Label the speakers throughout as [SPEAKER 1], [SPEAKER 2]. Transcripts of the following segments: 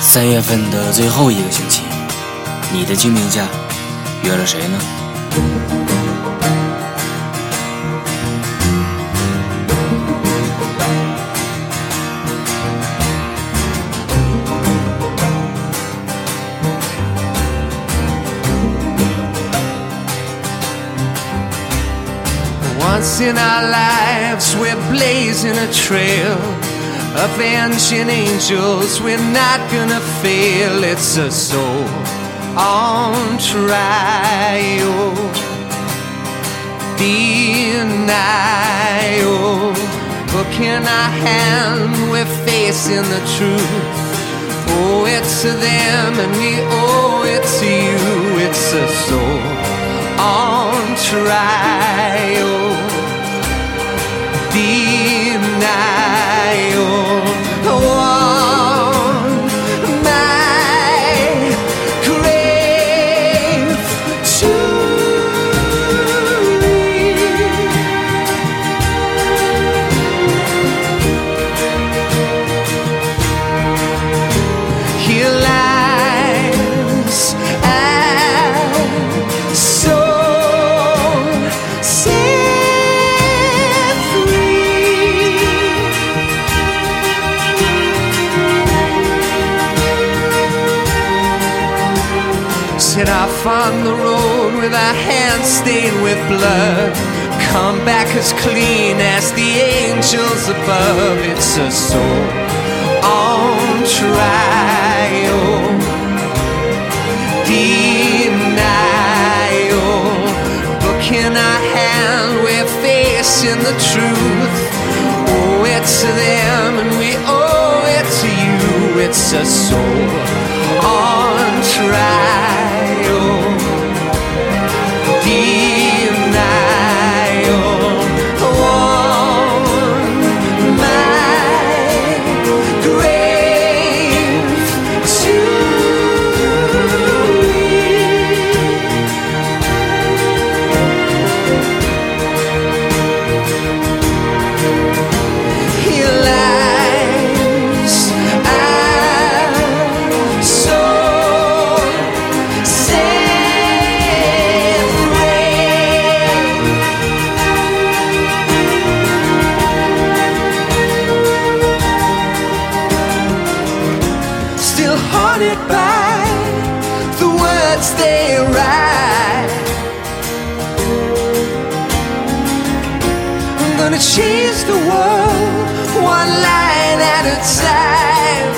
[SPEAKER 1] 三月份的最后一个星期，你的清明假约了谁呢？
[SPEAKER 2] ？Once in our lives, we're blazing a trail. Avenging angels, we're not gonna fail. It's a soul on trial. Denial. Book in our hand, we're facing the truth. Oh, owe it to them, and we owe it to you. It's a soul on trial. Denial. Set off on the road with our hands stained with blood. Come back as clean as the angels above. It's a soul on trial. Denial. Book in our hand, we're facing the truth. Oh, Owe it to Still haunted by the words they write. I'm gonna change the world one line at a time.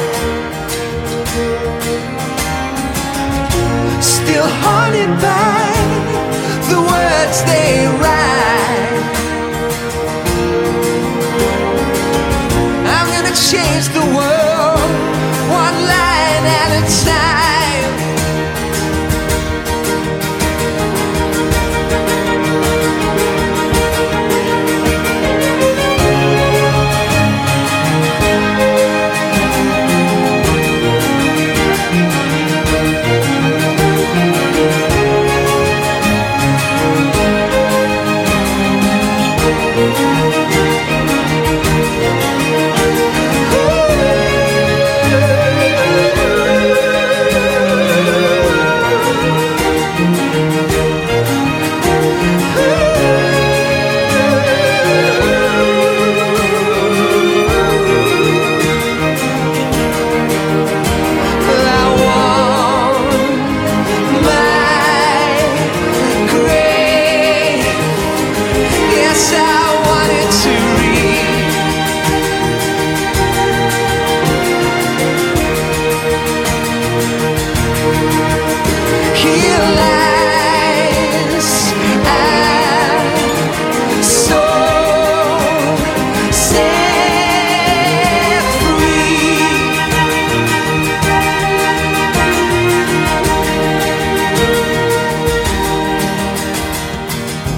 [SPEAKER 2] Still haunted by the words they write. I'm gonna change the world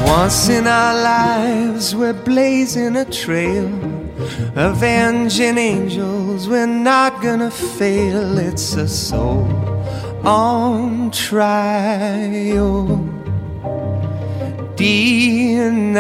[SPEAKER 2] Once in our lives, we're blazing a trail. Avenging angels, we're not gonna fail. It's a soul on trial. Denial.